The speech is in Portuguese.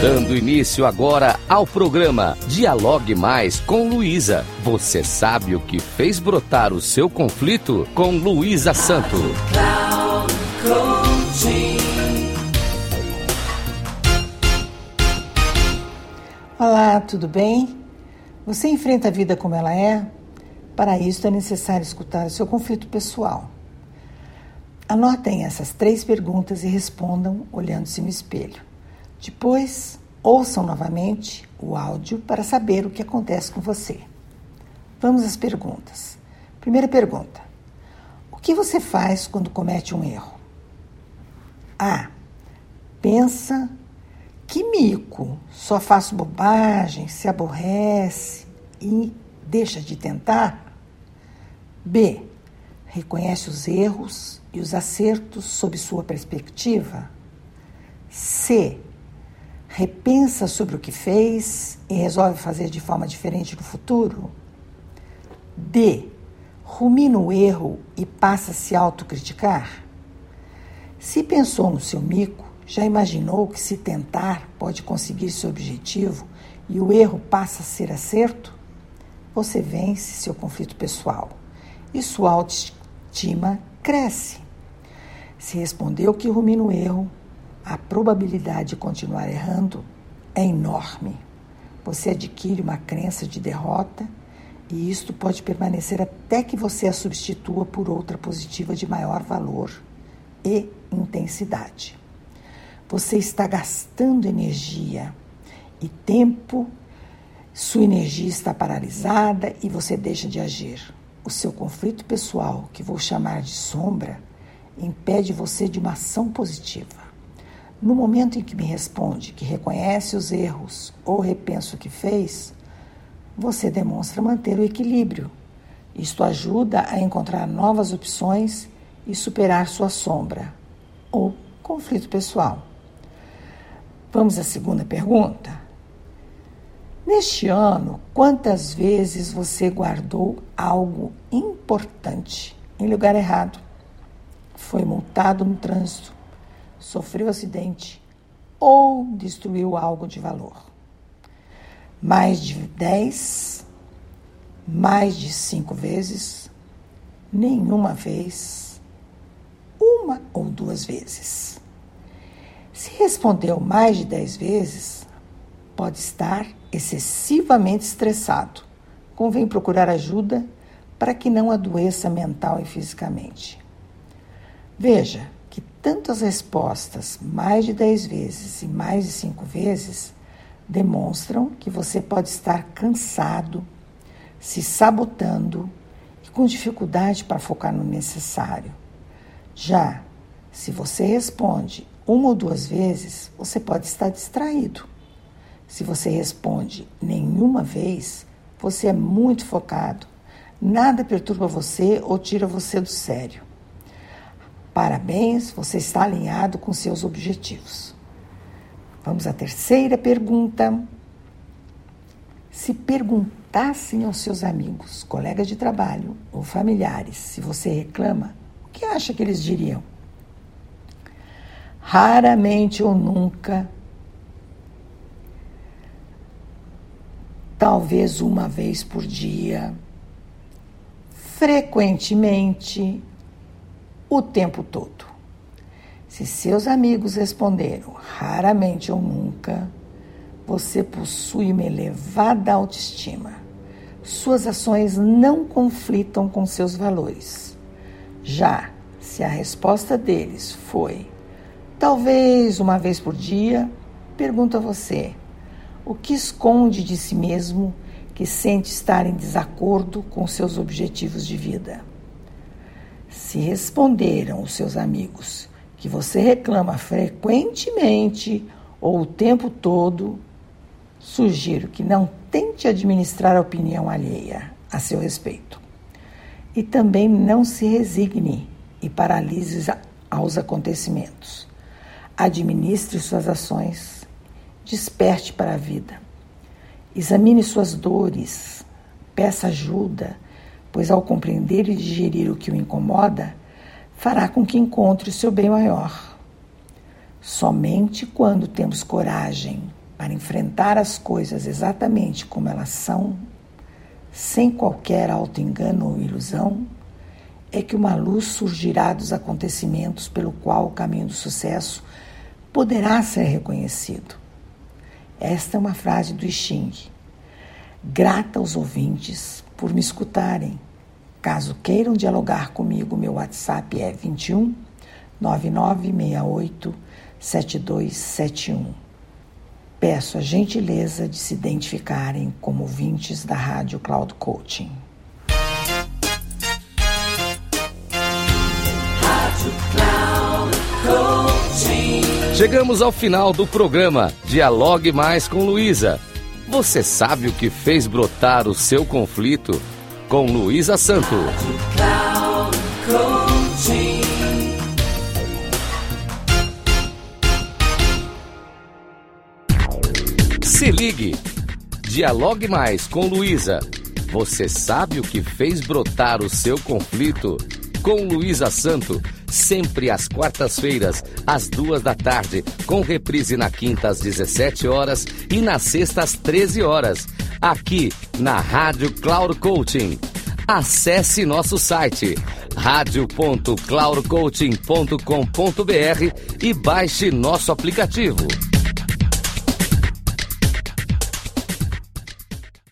Dando início agora ao programa Dialogue Mais com Luísa. Você sabe o que fez brotar o seu conflito com Luísa Santo. Olá, tudo bem? Você enfrenta a vida como ela é? Para isso é necessário escutar o seu conflito pessoal. Anotem essas três perguntas e respondam olhando-se no espelho. Depois, ouçam novamente o áudio para saber o que acontece com você. Vamos às perguntas. Primeira pergunta: O que você faz quando comete um erro? A. Pensa que mico, só faço bobagem, se aborrece e deixa de tentar? B. Reconhece os erros e os acertos sob sua perspectiva? C repensa sobre o que fez e resolve fazer de forma diferente no futuro? D. Rumina o erro e passa a se autocriticar? Se pensou no seu mico, já imaginou que se tentar pode conseguir seu objetivo e o erro passa a ser acerto? Você vence seu conflito pessoal e sua autoestima cresce. Se respondeu que rumina o erro, a probabilidade de continuar errando é enorme. Você adquire uma crença de derrota e isto pode permanecer até que você a substitua por outra positiva de maior valor e intensidade. Você está gastando energia e tempo, sua energia está paralisada e você deixa de agir. O seu conflito pessoal, que vou chamar de sombra, impede você de uma ação positiva. No momento em que me responde que reconhece os erros ou repensa o que fez, você demonstra manter o equilíbrio. Isto ajuda a encontrar novas opções e superar sua sombra ou conflito pessoal. Vamos à segunda pergunta? Neste ano, quantas vezes você guardou algo importante em lugar errado? Foi multado no trânsito, sofreu acidente ou destruiu algo de valor. Mais de 10, mais de cinco vezes, nenhuma vez, uma ou duas vezes. Se respondeu mais de 10 vezes, pode estar excessivamente estressado. Convém procurar ajuda para que não adoeça mental e fisicamente. Veja, tanto as respostas mais de 10 vezes e mais de 5 vezes demonstram que você pode estar cansado, se sabotando e com dificuldade para focar no necessário. Já se você responde uma ou duas vezes, você pode estar distraído. Se você responde nenhuma vez, você é muito focado. Nada perturba você ou tira você do sério. Parabéns, você está alinhado com seus objetivos. Vamos à terceira pergunta. Se perguntassem aos seus amigos, colegas de trabalho ou familiares se você reclama, o que acha que eles diriam? Raramente ou nunca, talvez uma vez por dia, frequentemente o tempo todo. Se seus amigos responderam raramente ou nunca, você possui uma elevada autoestima. Suas ações não conflitam com seus valores. Já se a resposta deles foi talvez uma vez por dia, pergunto a você: o que esconde de si mesmo que sente estar em desacordo com seus objetivos de vida? Se responderam os seus amigos que você reclama frequentemente ou o tempo todo, sugiro que não tente administrar a opinião alheia a seu respeito. E também não se resigne e paralise aos acontecimentos. Administre suas ações, desperte para a vida. Examine suas dores, peça ajuda pois ao compreender e digerir o que o incomoda, fará com que encontre o seu bem maior. Somente quando temos coragem para enfrentar as coisas exatamente como elas são, sem qualquer auto-engano ou ilusão, é que uma luz surgirá dos acontecimentos pelo qual o caminho do sucesso poderá ser reconhecido. Esta é uma frase do Xing. Grata aos ouvintes por me escutarem. Caso queiram dialogar comigo, meu WhatsApp é 21 9968 7271. Peço a gentileza de se identificarem como ouvintes da Rádio Cloud Coaching. Chegamos ao final do programa Dialogue Mais com Luísa. Você sabe o que fez brotar o seu conflito? Com Luísa Santo. Se ligue. Dialogue mais com Luísa. Você sabe o que fez brotar o seu conflito? Com Luísa Santo, sempre às quartas-feiras, às duas da tarde, com reprise na quinta às 17 horas e na sexta às 13 horas, aqui na Rádio Cloud Coaching. Acesse nosso site radio.cloudcoaching.com.br e baixe nosso aplicativo.